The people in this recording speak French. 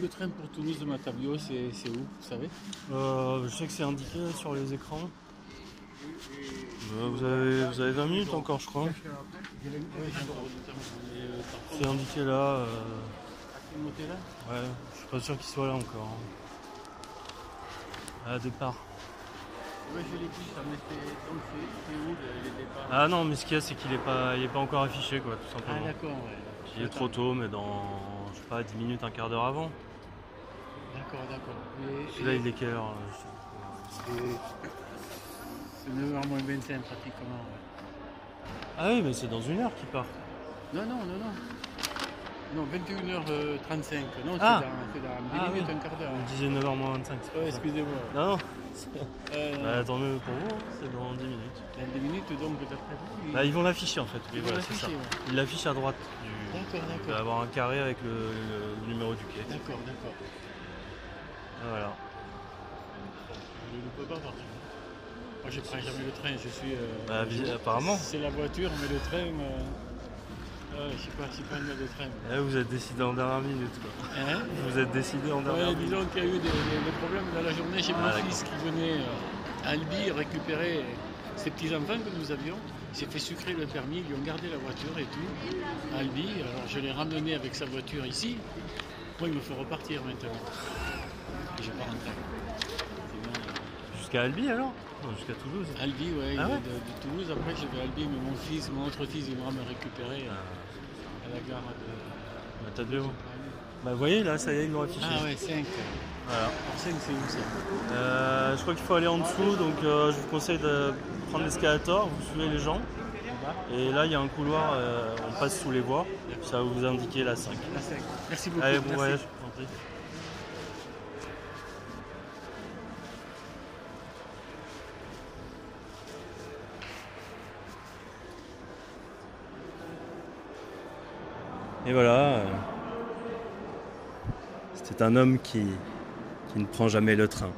Le train pour Toulouse de Matablio, c'est où, vous savez? Euh, je sais que c'est indiqué sur les écrans. Euh, vous, avez, vous avez 20 minutes encore, je crois. C'est indiqué là. euh, ouais, je suis pas sûr qu'il soit là encore. À départ. Ouais, je l'ai vu, ça m'était. Donc c'est c'est où le- les départs Ah non, mais ce qu'il y a, c'est qu'il est pas, il est pas encore affiché, quoi, tout Ah, simplement. d'accord, ouais. il est trop tôt, mais dans, je sais pas, 10 minutes, un quart d'heure avant. D'accord, d'accord. Celui-là, il est quelle heure et- C'est 9h moins 25 pratiquement. ouais. Ah oui, mais c'est dans une heure qu'il part. Non, non, non, non. Non, 21h35. Non, c'est Ah. dans, c'est dans 10 Ah minutes, oui. un quart d'heure. On me disait 9h moins 25. c'est pour Ouais, ça. excusez-moi. Non, non, Euh, bah, tant mieux pour vous, hein, c'est dans 10 minutes. Dans 10 minutes, donc, d'après vous. il- Bah, ils vont l'afficher en fait, voilà, c'est ça. ouais. Ils l'affichent à droite. Du... D'accord, Il va d'accord. avoir un carré avec le, le- le numéro du quai. D'accord, d'accord. Voilà. Je ne peux pas partir. Moi, je prends jamais le train. Je suis. euh, Bah, je- apparemment. C'est la voiture, mais le train. Euh... euh, je suis pas, je pas un gars de train. Là, vous êtes décidé en dernière minute. Quoi. Hein Vous êtes décidé en dernière Ouais, minute. disons qu'il y a eu des, des- des problèmes dans la journée chez Ah, mon d'accord. fils qui venait euh, à Albi récupérer ses petits-enfants que nous avions. Il s'est fait sucrer le permis, ils lui ont gardé la voiture et tout. À Albi, alors je l'ai ramené avec sa voiture ici. Moi, il me faut repartir maintenant. Jusqu'à Albi alors Jusqu'à Toulouse. Albi, ouais, il Ah est ouais de, de Toulouse. Après, je vais à Albi, mais mon fils, mon autre fils, il viendra me récupérer Ah. euh, à la gare de. Bah, t'as mots. Bah, vous voyez, là, ça y est, ils l'ont affiché. Ah ouais, 5. Voilà. Alors 5, c'est où ça Euh, je crois qu'il faut aller en dessous, donc euh, je vous conseille de prendre l'escalator, vous suivez les gens. Et là, il y a un couloir, euh, on passe sous les voies, ça va vous indiquer la 5. La 5. Merci beaucoup. Allez, bon voyage, Et voilà, euh, c'était un homme qui, qui ne prend jamais le train.